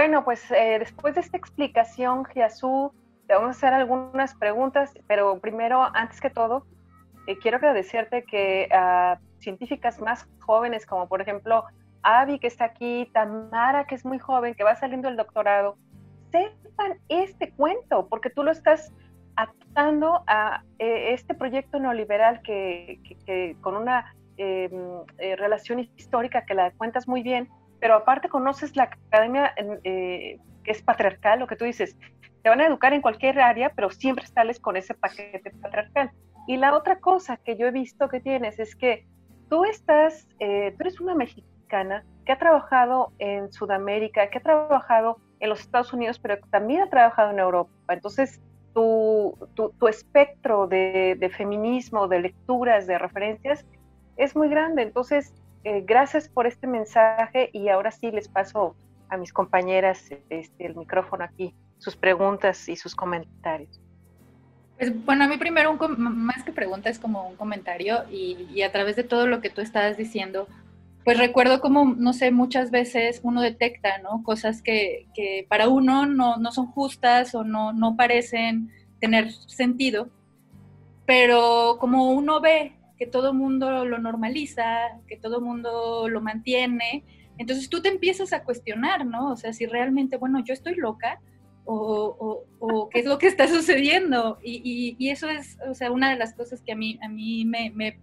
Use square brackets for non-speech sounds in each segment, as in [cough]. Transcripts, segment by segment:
Bueno, pues eh, después de esta explicación, Giasú, te vamos a hacer algunas preguntas, pero primero, antes que todo, eh, quiero agradecerte que a científicas más jóvenes, como por ejemplo Avi, que está aquí, Tamara, que es muy joven, que va saliendo del doctorado, sepan este cuento, porque tú lo estás atando a eh, este proyecto neoliberal que, con una em, eh, relación histórica que la cuentas muy bien, pero aparte conoces la academia eh, que es patriarcal, lo que tú dices, te van a educar en cualquier área, pero siempre sales con ese paquete patriarcal. Y la otra cosa que yo he visto que tienes es que tú estás, tú eres una mexicana que ha trabajado en Sudamérica, que ha trabajado en los Estados Unidos, pero también ha trabajado en Europa. Entonces, tu, tu, espectro de, de, feminismo, de lecturas, de referencias, es muy grande. Entonces, eh, gracias por este mensaje y ahora sí les paso a mis compañeras este, el micrófono aquí, sus preguntas y sus comentarios. Pues bueno, a mí primero, un, más que pregunta, es como un comentario y, y a través de todo lo que tú estás diciendo, pues recuerdo como, no sé, muchas veces uno detecta, ¿no? Cosas que, que para uno no, no, son justas o no, no parecen tener sentido, pero como uno ve que todo mundo lo normaliza, que todo mundo lo mantiene, entonces tú te empiezas a cuestionar, ¿no? O sea, si realmente, bueno, yo estoy loca o, o, qué es lo que está sucediendo. Y, y, y, eso es, o sea, una de las cosas que a mí, a mí me, me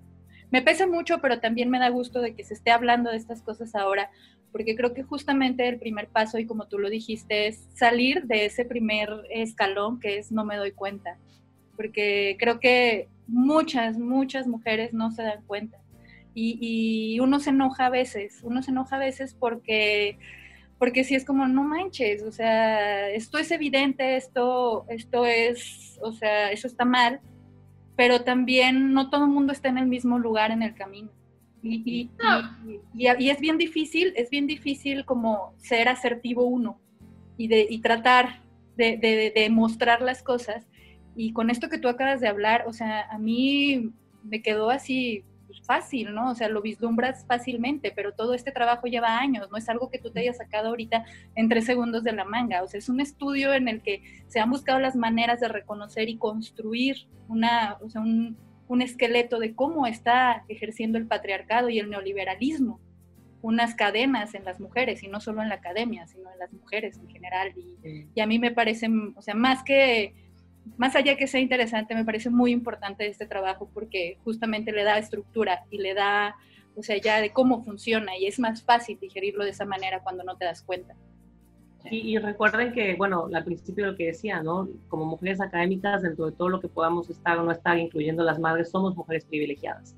me pesa mucho, pero también me da gusto de que se esté hablando de estas cosas ahora, porque creo que justamente el primer paso, y como tú lo dijiste, es salir de ese primer escalón que es no me doy cuenta, porque creo que muchas, muchas mujeres no se dan cuenta. Y, uno se enoja a veces, uno se enoja a veces porque porque si es como, no manches, o sea, esto es evidente, esto, esto es, o sea, eso está mal, pero también no todo el mundo está en el mismo lugar en el camino. Y, y, es bien difícil, es bien difícil como ser asertivo uno y, de, y tratar de, de, de, mostrar las cosas. Y con esto que tú acabas de hablar, o sea, a mí me quedó así fácil, ¿no? O sea, lo vislumbras fácilmente, pero todo este trabajo lleva años, no es algo que tú te hayas sacado ahorita en tres segundos de la manga, o sea, es un estudio en el que se han buscado las maneras de reconocer y construir una, o sea, un, un esqueleto de cómo está ejerciendo el patriarcado y el neoliberalismo unas cadenas en las mujeres y no solo en la academia, sino en las mujeres en general. Y, y a mí me parece, o sea, más que más allá que sea interesante, me parece muy importante este trabajo porque justamente le da estructura y le da, o sea, ya de cómo funciona y es más fácil digerirlo de esa manera cuando no te das cuenta. Y, recuerden que, bueno, al principio lo que decía, ¿no? Como mujeres académicas, dentro de todo lo que podamos estar o no estar, incluyendo las madres, somos mujeres privilegiadas.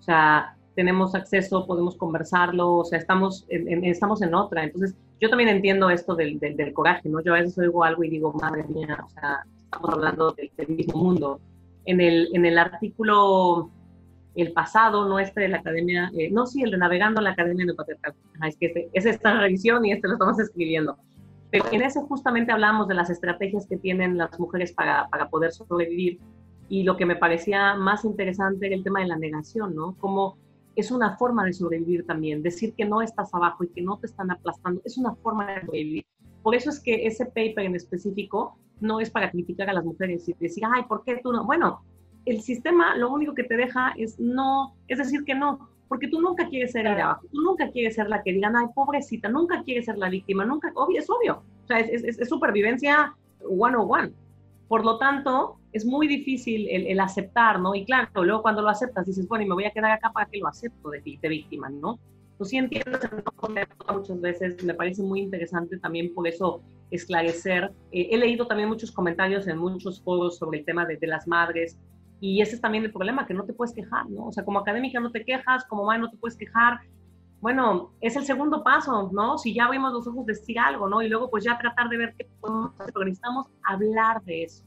O sea, tenemos acceso, podemos conversarlo, o sea, estamos en, estamos en otra. Entonces, yo también entiendo esto del, del, del coraje, ¿no? Yo a veces oigo algo y digo, madre mía, o sea, estamos hablando del, mismo mundo. En el, en el artículo, el pasado, no este de la Academia, eh, no, sí, el de Navegando la Academia de Patriarcado. Es que este, es esta revisión y este lo estamos escribiendo. Pero en ese justamente hablamos de las estrategias que tienen las mujeres para, para poder sobrevivir. Y lo que me parecía más interesante era el tema de la negación, ¿no? Como es una forma de sobrevivir también. Decir que no estás abajo y que no te están aplastando es una forma de sobrevivir. Por eso es que ese paper en específico no es para criticar a las mujeres y decir, ay, ¿por qué tú no? Bueno, el sistema lo único que te deja es no, es decir que no, porque tú nunca quieres ser el de abajo, tú nunca quieres ser la que digan, ay, pobrecita, nunca quieres ser la víctima, nunca, obvio, es obvio, o sea, es, es, es supervivencia one on one. Por lo tanto, es muy difícil el, aceptar, ¿no? Y claro, luego cuando lo aceptas dices, bueno, y me voy a quedar acá para que lo acepto de, de víctima, ¿no? Pues sí entiendo muchas veces, me parece muy interesante también por eso esclarecer. Eh, he leído también muchos comentarios en muchos foros sobre el tema de, las madres y ese es también el problema, que no te puedes quejar, ¿no? O sea, como académica no te quejas, como madre no te puedes quejar. Bueno, es el segundo paso, ¿no? Si ya abrimos los ojos, decir algo, ¿no? Y luego pues ya tratar de ver qué podemos hacer, pero necesitamos hablar de eso.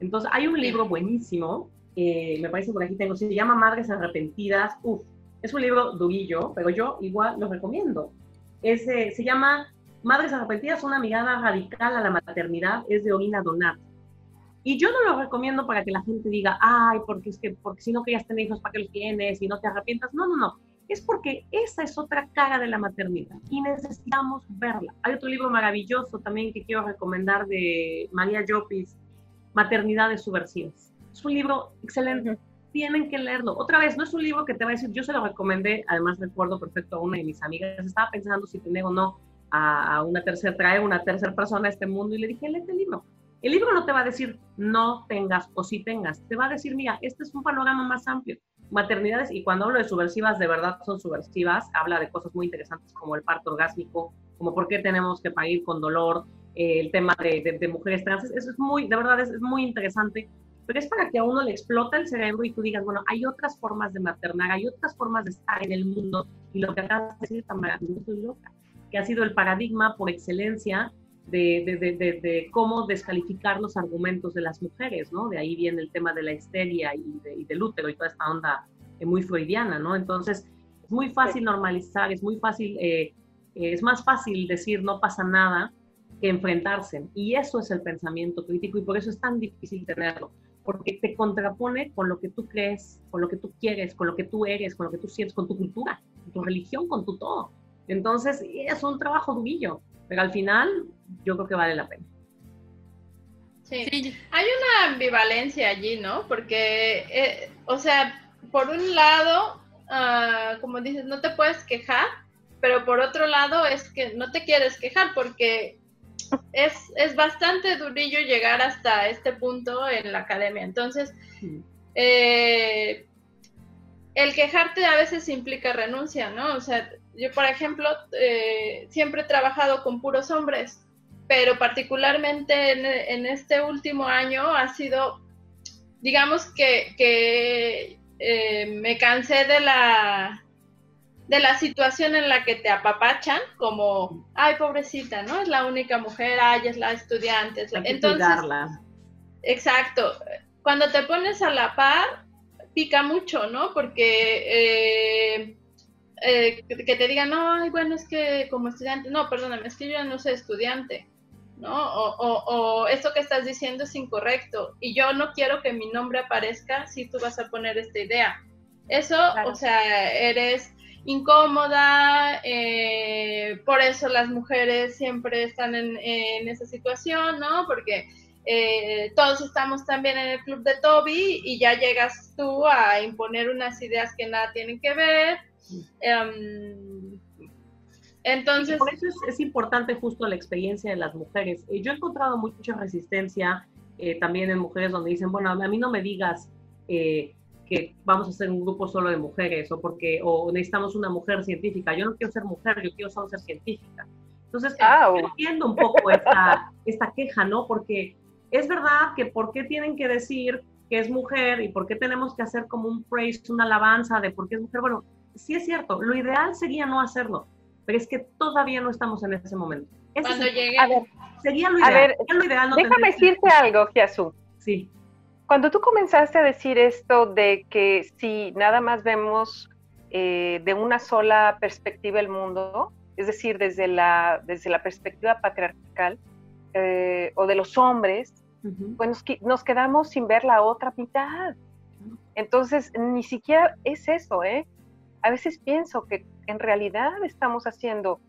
Entonces, hay un libro buenísimo, eh, me parece por aquí tengo, se llama Madres Arrepentidas. Uf, es un libro durillo, pero yo igual lo recomiendo. Ese, se llama Madres Arrepentidas, una mirada radical a la maternidad, es de Orina Donat. Y yo no lo recomiendo para que la gente diga, ay, porque es que, porque si no querías tener hijos, ¿para qué los tienes? Y no te arrepientas. No, no, no. es porque esa es otra cara de la maternidad y necesitamos verla. Hay otro libro maravilloso también que quiero recomendar de María Llopis, Maternidades Subversivas. Es un libro excelente, tienen que leerlo. Otra vez, no es un libro que te va a decir, yo se lo recomendé, además recuerdo perfecto a una de mis amigas, estaba pensando si tener o no a, una tercera, traer una tercera persona a este mundo y le dije, lee este libro. El libro no te va a decir no tengas o sí tengas, te va a decir, mira, este es un panorama más amplio maternidades, y cuando hablo de subversivas, de verdad son subversivas, habla de cosas muy interesantes como el parto orgásmico, como por qué tenemos que parir con dolor, eh, el tema de, de, mujeres trans, eso es muy, de verdad es, muy interesante, pero es para que a uno le explota el cerebro y tú digas, bueno, hay otras formas de maternar, hay otras formas de estar en el mundo, y lo que acabas de decir está maravilloso y loca, que ha sido el paradigma por excelencia de, de, de, cómo descalificar los argumentos de las mujeres, ¿no? De ahí viene el tema de la histeria y, y del útero y toda esta onda eh, muy freudiana, ¿no? Entonces, es muy fácil normalizar, es muy fácil, eh, es más fácil decir no pasa nada que enfrentarse. Y eso es el pensamiento crítico y por eso es tan difícil tenerlo, porque te contrapone con lo que tú crees, con lo que tú quieres, con lo que tú eres, con lo que tú sientes, con tu cultura, con tu religión, con tu todo. Entonces, es un trabajo durillo, pero al final yo creo que vale la pena. Sí. hay una ambivalencia allí, ¿no? Porque, eh, o sea, por un lado, uh, como dices, no te puedes quejar, pero por otro lado es que no te quieres quejar porque es, es bastante durillo llegar hasta este punto en la academia. Entonces, eh, el quejarte a veces implica renuncia, ¿no? O sea, yo, por ejemplo, eh, siempre he trabajado con puros hombres, pero particularmente en, este último año ha sido, digamos que, que eh, me cansé de la de la situación en la que te apapachan, como, ay, pobrecita, ¿no? Es la única mujer, ay, es la estudiante. Entonces, exacto. Cuando te pones a la par, pica mucho, ¿no? Porque eh, eh, que te digan, no, ay, bueno, es que como estudiante, no, perdóname, es que yo no soy estudiante, ¿no? O, o, esto que estás diciendo es incorrecto y yo no quiero que mi nombre aparezca si tú vas a poner esta idea. Eso, o sea, eres incómoda, eh, por eso las mujeres siempre están en, en esa situación, ¿no? Porque eh, todos estamos también en el club de Toby y ya llegas tú a imponer unas ideas que nada tienen que ver. Em, entonces... por eso es, importante justo la experiencia de las mujeres. Eh, yo he encontrado mucha resistencia eh, también en mujeres donde dicen, bueno, a mí no me digas que vamos a hacer un grupo solo de mujeres o porque o necesitamos una mujer científica. Yo no quiero ser mujer, yo quiero solo ser científica. Entonces, entiendo un poco esta, esta queja, ¿no? Porque es verdad que por qué tienen que decir que es mujer y por qué tenemos que hacer como un praise, una alabanza de por qué es mujer. Bueno, sí es cierto, lo ideal sería no hacerlo, pero es que todavía no estamos en ese momento. Cuando llegue... A ver, sería lo ideal. A ver, lo ideal no déjame decirte algo, Giasu. Sí. Cuando tú comenzaste a decir esto de que si nada más vemos eh, de una sola perspectiva el mundo, es decir, desde la, desde la perspectiva patriarcal, eh, o de los hombres, pues nos, quedamos sin ver la otra mitad. Entonces, ni siquiera es eso, ¿eh? A veces pienso que en realidad estamos haciendo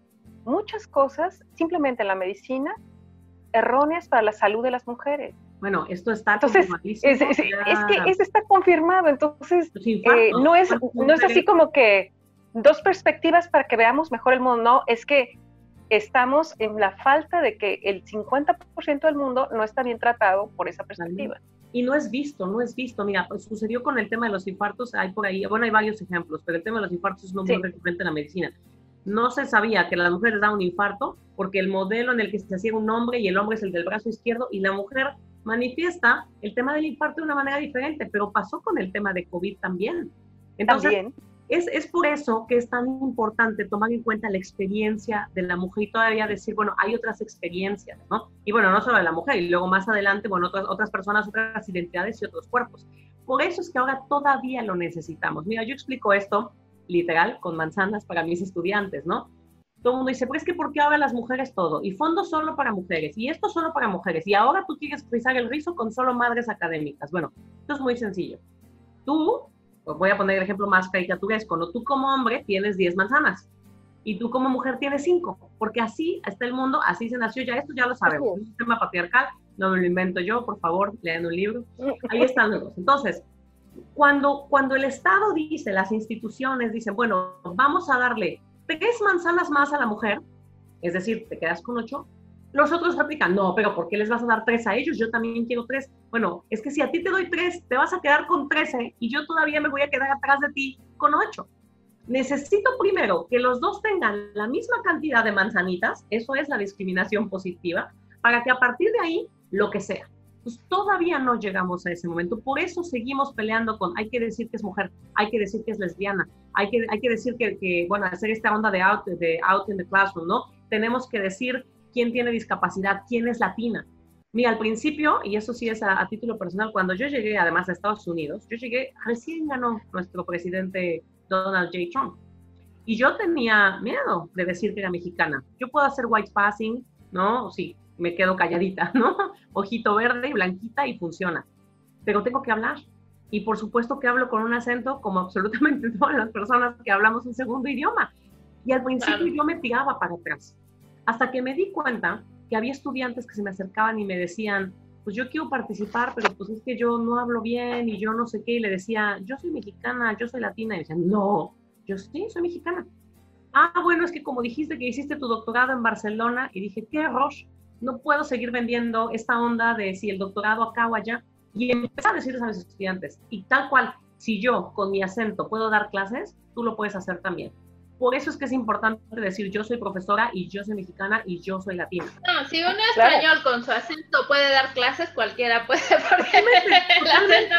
muchas cosas, simplemente en la medicina, erróneas para la salud de las mujeres. Bueno, esto está entonces es, es, que eso está confirmado, entonces eh, no es no es así como que dos perspectivas para que veamos mejor el mundo, no, es que estamos en la falta de que el 50% del mundo no está bien tratado por esa perspectiva. Y no es visto, no es visto. Mira, pues sucedió con el tema de los infartos, hay por ahí, bueno, hay varios ejemplos, pero el tema de los infartos es uno muy recurrente en la medicina. No se sabía que las mujeres daban un infarto porque el modelo en el que se hacía un hombre y el hombre es el del brazo izquierdo y la mujer manifiesta el tema del infarto de una manera diferente, pero pasó con el tema de COVID también. Entonces, también. Es, es, por eso que es tan importante tomar en cuenta la experiencia de la mujer y todavía decir, bueno, hay otras experiencias, ¿no? Y bueno, no solo de la mujer, y luego más adelante, bueno, otras, otras personas, otras identidades y otros cuerpos. Por eso es que ahora todavía lo necesitamos. Mira, yo explico esto literal con manzanas para mis estudiantes, ¿no? Todo el mundo dice, pues es que ¿por qué ahora las mujeres todo? Y fondo solo para mujeres, y esto solo para mujeres, y ahora tú quieres rizar el rizo con solo madres académicas. Bueno, esto es muy sencillo. Tú voy a poner el ejemplo más caricaturesco, ¿no? Tú como hombre tienes 10 manzanas y tú como mujer tienes 5, porque así está el mundo, así se nació, ya esto ya lo sabemos, es un sistema patriarcal, no me lo invento yo, por favor, lean un libro, [laughs] ahí están los dos. Entonces, cuando, cuando el Estado dice, las instituciones dicen, bueno, vamos a darle tres manzanas más a la mujer, es decir, te quedas con ocho, los otros no, pero ¿por qué les vas a dar tres a ellos? Yo también quiero tres. Bueno, es que si a ti te doy tres, te vas a quedar con trece y yo todavía me voy a quedar atrás de ti con ocho. Necesito primero que los dos tengan la misma cantidad de manzanitas, eso es la discriminación positiva, para que a partir de ahí, lo que sea. Pues todavía no llegamos a ese momento. Por eso seguimos peleando con, hay que decir que es mujer, hay que decir que es lesbiana, hay que, hay que decir que, que, bueno, hacer esta onda de out, de out in the classroom, ¿no? Tenemos que decir quién tiene discapacidad, quién es latina. Mira, al principio, y eso sí es a, título personal, cuando yo llegué además a Estados Unidos, yo llegué, recién ganó nuestro presidente Donald J. Trump. Y yo tenía miedo de decir que era mexicana. Yo puedo hacer white passing, ¿no? Sí, me quedo calladita, [laughs] ¿no? Ojito verde, blanquita y funciona. Pero tengo que hablar. Y por supuesto que hablo con un acento como absolutamente [laughs] todas las personas que hablamos un segundo idioma. Y al principio yo me tiraba para atrás. Hasta que me di cuenta que había estudiantes que se me acercaban y me decían, pues yo quiero participar, pero pues es que yo no hablo bien y yo no sé qué. Y le decía, yo soy mexicana, yo soy latina. Y decían, no, yo sí, soy mexicana. Ah, bueno, es que como dijiste que hiciste tu doctorado en Barcelona, y dije, qué error, no puedo seguir vendiendo esta onda de si el doctorado acá o allá. Y empecé a decirles a mis estudiantes, y tal cual, si yo con mi acento puedo dar clases, tú lo puedes hacer también. Por eso es que es importante decir yo soy profesora y yo soy mexicana y yo soy latina. No, si un español con su acento puede dar clases, cualquiera puede, [laughs] porque el acento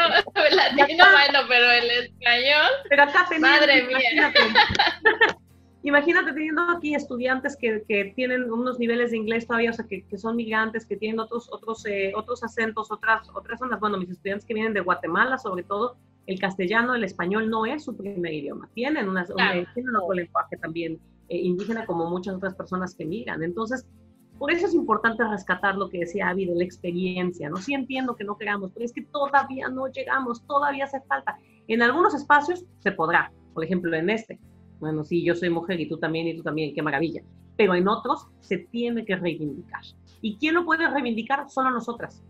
latino, bueno, pero el español, pero acá madre mía. [laughs] Imagínate, teniendo aquí estudiantes que, que, tienen unos niveles de inglés todavía, o sea, que, que son migrantes, que tienen otros, otros, eh, otros acentos, otras, otras zonas. Bueno, mis estudiantes que vienen de Guatemala, sobre todo, el castellano, el español no es su primer idioma. Tienen, una, tienen otro lenguaje también eh, indígena como muchas otras personas que migran. Entonces, por eso es importante rescatar lo que decía Avi de la experiencia, ¿no? Sí entiendo que no queramos, pero es que todavía no llegamos, todavía hace falta. En algunos espacios se podrá, por ejemplo, en este. Bueno, sí, yo soy mujer y tú también y tú también, qué maravilla. Pero en otros se tiene que reivindicar. ¿Y quién lo puede reivindicar? Solo nosotras.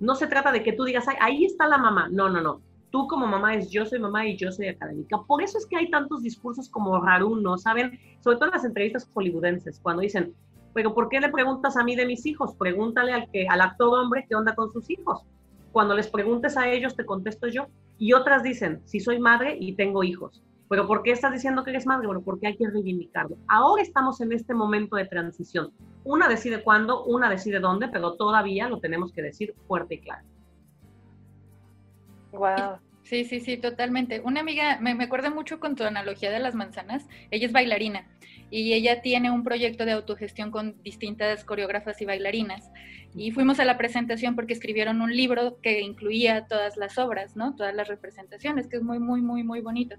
No se trata de que tú digas, ahí está la mamá. No, no, no tú como mamá es yo soy mamá y yo soy académica. Por eso es que hay tantos discursos como ¿no? ¿saben? Sobre todo en las entrevistas hollywoodenses, cuando dicen, pero ¿por qué le preguntas a mí de mis hijos? Pregúntale al, que, al actor hombre qué onda con sus hijos. Cuando les preguntes a ellos, te contesto yo. Y otras dicen, si soy madre y tengo hijos. Pero ¿por qué estás diciendo que eres madre? Bueno, porque hay que reivindicarlo. Ahora estamos en este momento de transición. Una decide cuándo, una decide dónde, pero todavía lo tenemos que decir fuerte y claro. Wow. Sí, sí, sí, totalmente. Una amiga, me, me acuerdo mucho con tu analogía de las manzanas, ella es bailarina y ella tiene un proyecto de autogestión con distintas coreógrafas y bailarinas. Y fuimos a la presentación porque escribieron un libro que incluía todas las obras, ¿no? Todas las representaciones, que es muy, muy, muy, muy bonito.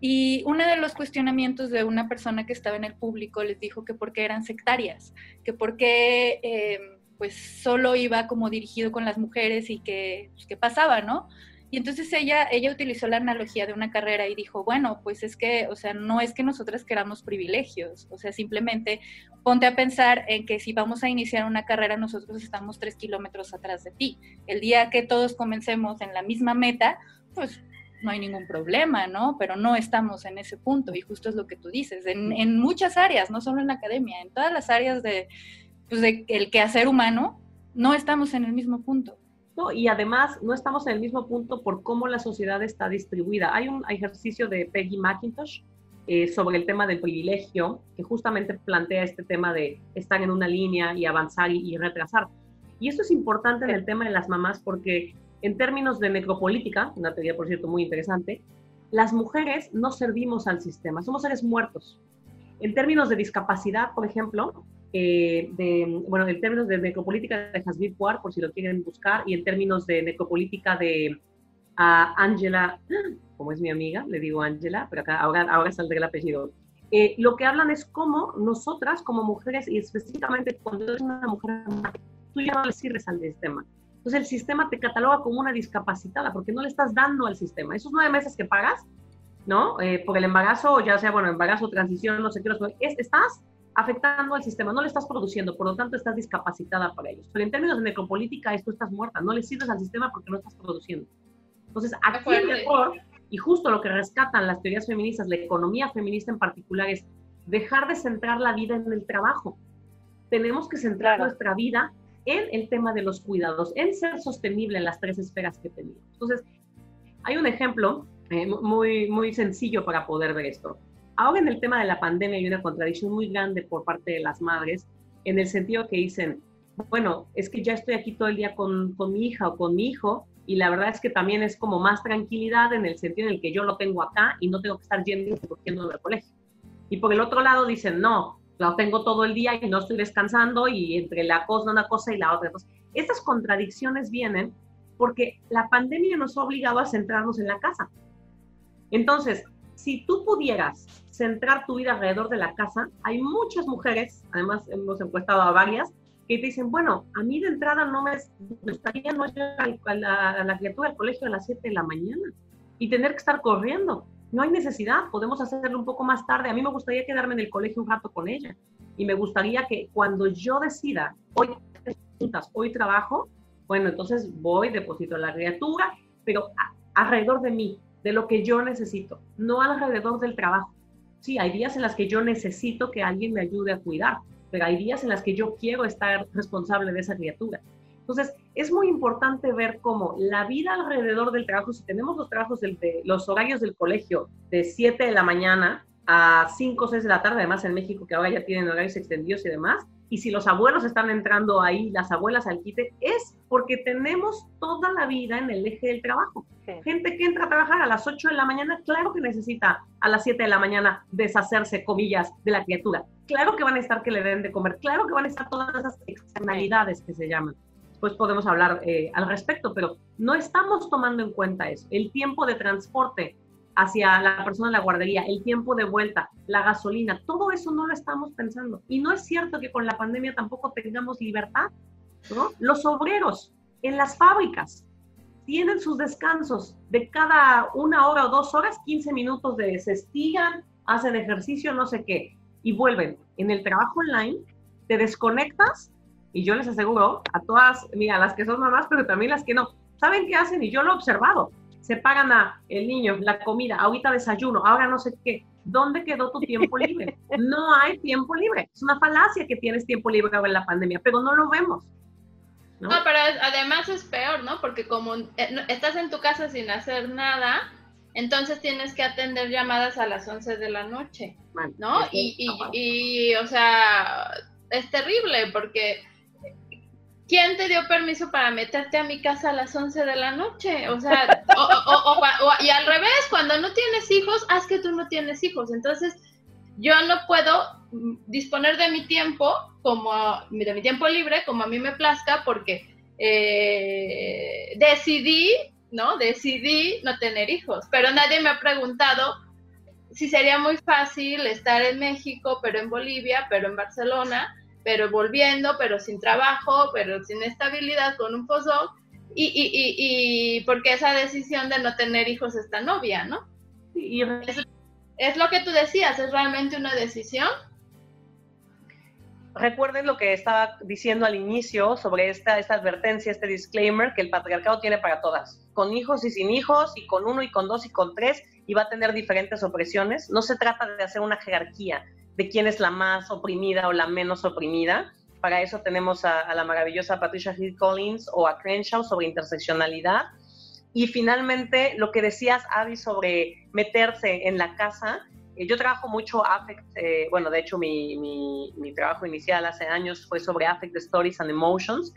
Y uno de los cuestionamientos de una persona que estaba en el público les dijo que por qué eran sectarias, que por qué... Eh, pues solo iba como dirigido con las mujeres y que, pues, ¿qué pasaba, no? Y entonces ella, ella utilizó la analogía de una carrera y dijo, bueno, pues es que, o sea, no es que nosotras queramos privilegios, o sea, simplemente ponte a pensar en que si vamos a iniciar una carrera, nosotros estamos tres kilómetros atrás de ti. El día que todos comencemos en la misma meta, pues no hay ningún problema, ¿no? Pero no estamos en ese punto y justo es lo que tú dices, en, en muchas áreas, no solo en la academia, en todas las áreas de, pues de el quehacer humano, no estamos en el mismo punto. Y además no estamos en el mismo punto por cómo la sociedad está distribuida. Hay un ejercicio de Peggy McIntosh eh, sobre el tema del privilegio, que justamente plantea este tema de estar en una línea y avanzar y, retrasar. Y esto es importante en el tema de las mamás porque en términos de necropolítica, una teoría por cierto muy interesante, las mujeres no servimos al sistema, somos seres muertos. En términos de discapacidad, por ejemplo, eh, de, bueno, en términos de necropolítica de Hasbir Puar, por si lo quieren buscar, y en términos de necropolítica de Angela, [gasps] como es mi amiga, le digo Angela, pero acá ahora, ahora saldrá el apellido. Eh, lo que hablan es cómo nosotras como mujeres, y específicamente cuando eres una mujer, tú ya no le sirves al sistema. Entonces el sistema te cataloga como una discapacitada porque no le estás dando al sistema. Esos nueve meses que pagas, ¿no? Eh, por el embarazo, ya sea, bueno, embarazo, transición, no sé qué, estás afectando al sistema, no le estás produciendo, por lo tanto estás discapacitada para ellos. Pero en términos de necropolítica, esto estás muerta, no le sirves al sistema porque no estás produciendo. Entonces, aquí el error, y justo lo que rescatan las teorías feministas, la economía feminista en particular, es dejar de centrar la vida en el trabajo. Tenemos que centrar nuestra vida en el tema de los cuidados, en ser sostenible en las tres esferas que tenemos. Entonces, hay un ejemplo eh, muy, muy sencillo para poder ver esto. Ahora en el tema de la pandemia hay una contradicción muy grande por parte de las madres, en el sentido que dicen, bueno, es que ya estoy aquí todo el día con, con mi hija o con mi hijo, y la verdad es que también es como más tranquilidad en el sentido en el que yo lo tengo acá y no tengo que estar yendo y recogiendo del colegio. Y por el otro lado dicen, no, lo tengo todo el día y no estoy descansando y entre la cosa, una cosa y la otra. Entonces, estas contradicciones vienen porque la pandemia nos ha obligado a centrarnos en la casa. Entonces, si tú pudieras centrar tu vida alrededor de la casa, hay muchas mujeres, además hemos encuestado a varias, que te dicen, bueno, a mí de entrada no me gustaría no llegar a la, a la criatura al colegio a las 7 de la mañana y tener que estar corriendo no hay necesidad, podemos hacerlo un poco más tarde. A mí me gustaría quedarme en el colegio un rato con ella y me gustaría que cuando yo decida, hoy hoy trabajo, bueno, entonces voy, deposito a la criatura, pero alrededor de mí, de lo que yo necesito, no alrededor del trabajo. Sí, hay días en las que yo necesito que alguien me ayude a cuidar, pero hay días en las que yo quiero estar [laughs] responsable de esa criatura. Entonces, es muy importante ver cómo la vida alrededor del trabajo, si tenemos los trabajos, de, los horarios del colegio de 7 de la mañana a 5 o 6 de la tarde, además en México que ahora ya tienen horarios extendidos y demás, y si los abuelos están entrando ahí, las abuelas al quite, es porque tenemos toda la vida en el eje del trabajo. Gente que entra a trabajar a las 8 de la mañana, claro que necesita a las 7 de la mañana deshacerse, comillas, de la criatura. Claro que van a estar que le den de comer, claro que van a estar todas esas externalidades que se llaman pues podemos hablar eh, al respecto, pero no estamos tomando en cuenta eso. El tiempo de transporte hacia la persona en la guardería, el tiempo de vuelta, la gasolina, todo eso no lo estamos pensando. Y no es cierto que con la pandemia tampoco tengamos libertad. Los obreros en las fábricas tienen sus descansos de cada una hora o dos horas, 15 minutos de se estigan, hacen ejercicio, no sé qué, y vuelven. En el trabajo online, te desconectas y yo les aseguro a todas, mira, las que son mamás, pero también las que no, ¿saben qué hacen? Y yo lo he observado. Se pagan a el niño, la comida, ahorita desayuno, ahora no sé qué. ¿Dónde quedó tu tiempo libre? No hay tiempo libre. Es una falacia que tienes tiempo libre ahora en la pandemia, pero no lo vemos. ¿no? pero además es peor, ¿no? Porque como eh, estás en tu casa sin hacer nada, entonces tienes que atender llamadas a las 11 de la noche, ¿no? Y, y, y, o sea, es terrible porque ¿quién te dio permiso para meterte a mi casa a las 11 de la noche? O sea, y al revés, cuando no tienes hijos, haz que tú no tienes hijos. Entonces, yo no puedo disponer de mi tiempo como de mi tiempo libre como a mí me plazca porque eh, decidí, ¿no? Decidí no tener hijos, pero nadie me ha preguntado si sería muy fácil estar en México, pero en Bolivia, pero en Barcelona, pero volviendo, pero sin trabajo, pero sin estabilidad, con un postdoc, y, y, y, y porque esa decisión de no tener hijos está novia, ¿no? Y es, es lo que tú decías, es realmente una decisión. Recuerden lo que estaba diciendo al inicio sobre esta, esta advertencia, este disclaimer que el patriarcado tiene para todas, con hijos y sin hijos, y con uno y con dos y con tres, y va a tener diferentes opresiones. No se trata de hacer una jerarquía, de quién es la más oprimida o la menos oprimida. Para eso tenemos a, la maravillosa Patricia Hill Collins o a Crenshaw sobre interseccionalidad. Y finalmente, lo que decías, Abby, sobre meterse en la casa. Eh, yo trabajo mucho affect, eh, bueno, de hecho mi, mi, trabajo inicial hace años fue sobre affect stories and emotions.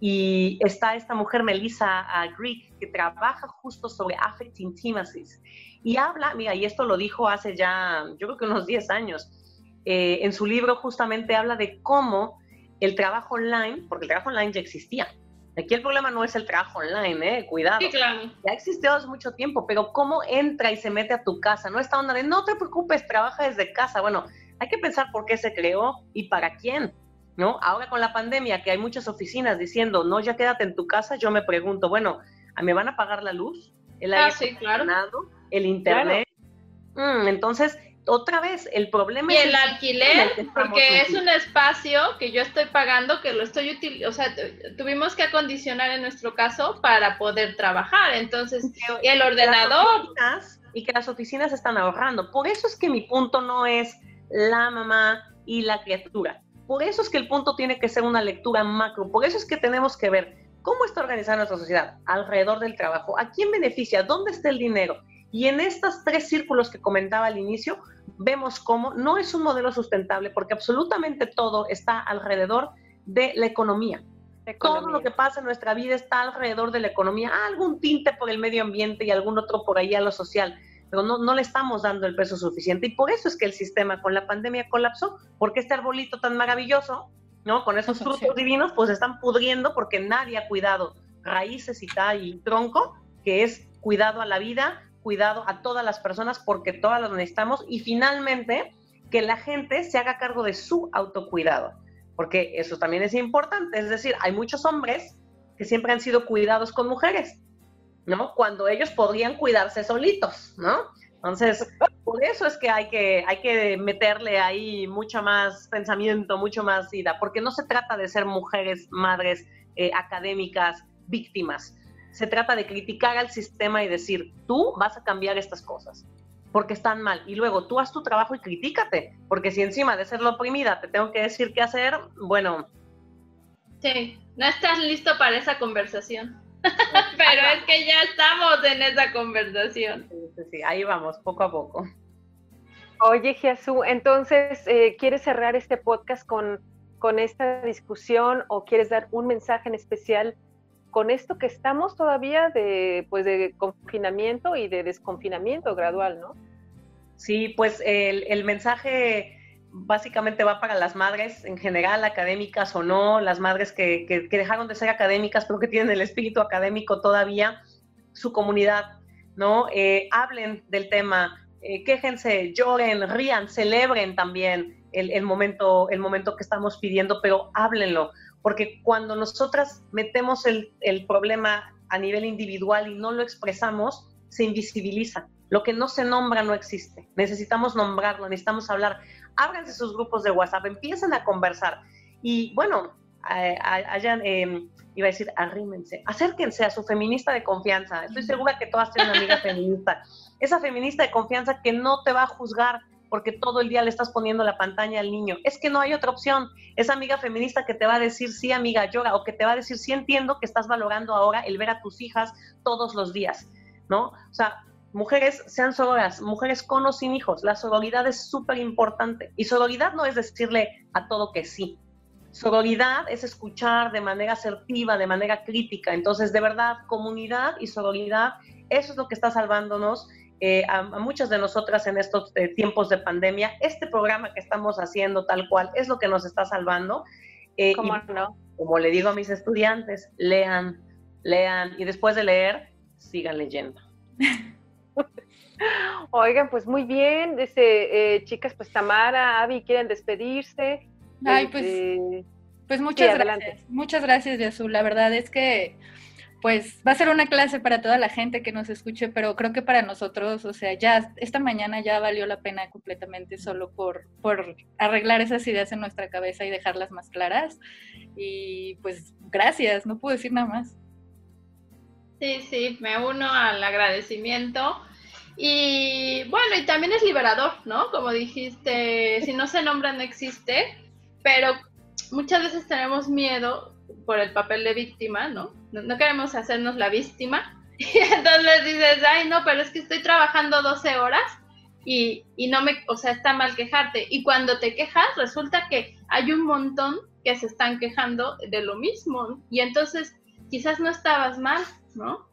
Y está esta mujer, Melissa Greek, que trabaja justo sobre affect intimacies. Y habla, mira, y esto lo dijo hace ya, yo creo que unos 10 años, eh, en su libro justamente habla de cómo el trabajo online, porque el trabajo online ya existía. Aquí el problema no es el trabajo online, ¿eh? cuidado. Sí, claro. Ya existió hace mucho tiempo, pero cómo entra y se mete a tu casa, no esta onda de no te preocupes, trabaja desde casa. Bueno, hay que pensar por qué se creó y para quién. ¿no? Ahora con la pandemia, que hay muchas oficinas diciendo, no, ya quédate en tu casa, yo me pregunto, bueno, ¿me van a pagar la luz? ¿El ah, aire claro. ¿El internet? Mm, entonces, otra vez, el problema y es el, alquiler, porque es un espacio que yo estoy pagando, que lo estoy utilizando, o sea, tuvimos que acondicionar en nuestro caso para poder trabajar, entonces, y el ordenador. y que las oficinas están ahorrando. Por eso es que mi punto no es la mamá y la criatura. Por eso es que el punto tiene que ser una lectura macro. Por eso es que tenemos que ver cómo está organizada nuestra sociedad alrededor del trabajo, a quién beneficia, dónde está el dinero. Y en estos tres círculos que comentaba al inicio, vemos cómo no es un modelo sustentable porque absolutamente todo está alrededor de la economía. Todo lo que pasa en nuestra vida está alrededor de la economía, algún tinte por el medio ambiente y algún otro por ahí a lo social pero no, no le estamos dando el peso suficiente. Y por eso es que el sistema con la pandemia colapsó, porque este arbolito tan maravilloso, ¿no? Con esos [laughs] frutos divinos, pues están pudriendo porque nadie ha cuidado raíces y tal y tronco, que es cuidado a la vida, cuidado a todas las personas, porque todas las necesitamos. Y finalmente, que la gente se haga cargo de su autocuidado, porque eso también es importante. Es decir, hay muchos hombres que siempre han sido cuidados con mujeres ¿no? Cuando ellos podrían cuidarse solitos, ¿no? Entonces, por eso es que hay que, hay que meterle ahí mucho más pensamiento, mucho más ida, porque no se trata de ser mujeres, madres, eh, académicas, víctimas. Se trata de criticar al sistema y decir, tú vas a cambiar estas cosas, porque están mal. Y luego tú haz tu trabajo y critícate, porque si encima de ser la oprimida te tengo que decir qué hacer, bueno. Sí, no estás listo para esa conversación. [laughs] Pero es que ya estamos en esa conversación. Sí, ahí vamos, poco a poco. Oye, Jesús, entonces, eh, ¿quieres cerrar este podcast con, con esta discusión o quieres dar un mensaje en especial con esto que estamos todavía de, pues, de confinamiento y de desconfinamiento gradual, ¿no? Sí, pues el, mensaje básicamente va para las madres en general, académicas o no, las madres que, que, dejaron de ser académicas, pero que tienen el espíritu académico todavía, su comunidad, ¿no? Eh, hablen del tema, eh, quéjense, lloren, rían, celebren también el, momento, el momento que estamos pidiendo, pero háblenlo, porque cuando nosotras metemos el, el problema a nivel individual y no lo expresamos, se invisibiliza. Lo que no se nombra no existe. Necesitamos nombrarlo, necesitamos hablar ábranse sus grupos de WhatsApp, empiecen a conversar. Y bueno, hayan, em, iba a decir, arrímense, acérquense a su feminista de confianza. Estoy segura que todas tienen una amiga [laughs] feminista. Esa feminista de confianza que no te va a juzgar porque todo el día le estás poniendo la pantalla al niño. Es que no hay otra opción. Esa amiga feminista que te va a decir, sí, amiga, llora, o que te va a decir, sí, entiendo que estás valorando ahora el ver a tus hijas todos los días, ¿no? O sea, mujeres sean sororas, mujeres con o sin hijos. La sororidad es súper importante. Y sororidad no es decirle a todo que sí. Sororidad es escuchar de manera asertiva, de manera crítica. Entonces, de verdad, comunidad y sororidad, eso es lo que está salvándonos eh, a, muchas de nosotras en estos eh, tiempos de pandemia. Este programa que estamos haciendo tal cual es lo que nos está salvando. Eh, no? Como le digo a mis estudiantes, lean, lean y después de leer, sigan leyendo. [laughs] Oigan, pues muy bien, dice, eh, chicas, pues Tamara, Avi, quieren despedirse. Ay, pues, este, pues muchas gracias. Muchas gracias, Azul. La verdad es que, pues, va a ser una clase para toda la gente que nos escuche, pero creo que para nosotros, o sea, ya esta mañana ya valió la pena completamente solo por, por arreglar esas ideas en nuestra cabeza y dejarlas más claras. Y pues, gracias, no puedo decir nada más. Sí, sí, me uno al agradecimiento. Y bueno, y también es liberador, ¿no? Como dijiste, si no se nombra no existe, pero muchas veces tenemos miedo por el papel de víctima, ¿no? No, queremos hacernos la víctima. [laughs] Y entonces dices, ay, no, pero es que estoy trabajando 12 horas y, y no me, o sea, está mal quejarte. Y cuando te quejas, resulta que hay un montón que se están quejando de lo mismo. Y entonces quizás no estabas mal, ¿no?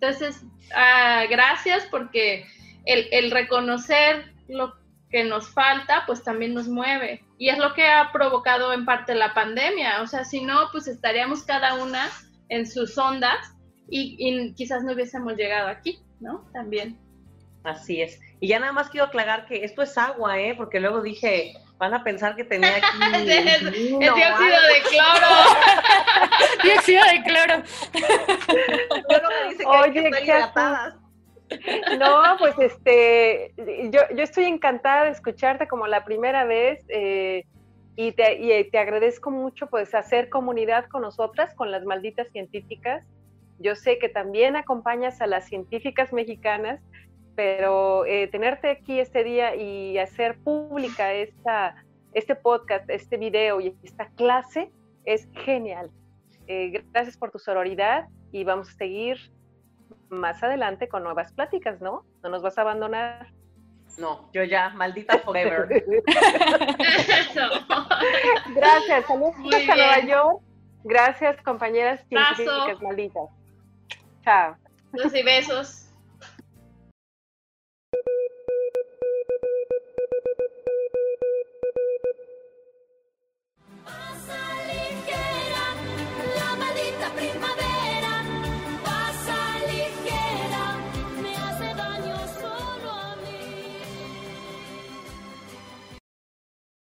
Entonces, ah, gracias porque el, reconocer lo que nos falta, pues también nos mueve. Y es lo que ha provocado en parte la pandemia. O sea, si no, pues estaríamos cada una en sus ondas y, y quizás no hubiésemos llegado aquí, ¿no? También. Así es. Y ya nada más quiero aclarar que esto es agua, ¿eh? Porque luego dije, van a pensar que tenía [laughs] aquí. es, [laughs] dióxido de cloro. dióxido de cloro. Luego me dice que Oye, que No, pues este, yo, yo estoy encantada de escucharte como la primera vez. Eh, y te, y te agradezco mucho pues hacer comunidad con nosotras, con las malditas científicas. Yo sé que también acompañas a las científicas mexicanas, pero eh, tenerte aquí este día y hacer pública esta, este podcast, este video y esta clase es genial. Eh, gracias por tu sororidad y vamos a seguir más adelante con nuevas pláticas, ¿no? No nos vas a abandonar. No, yo ya, maldita [laughs] forever. [laughs] Gracias, saludos a Nueva York. Gracias, compañeras científicas malditas. Chao. Besos y besos.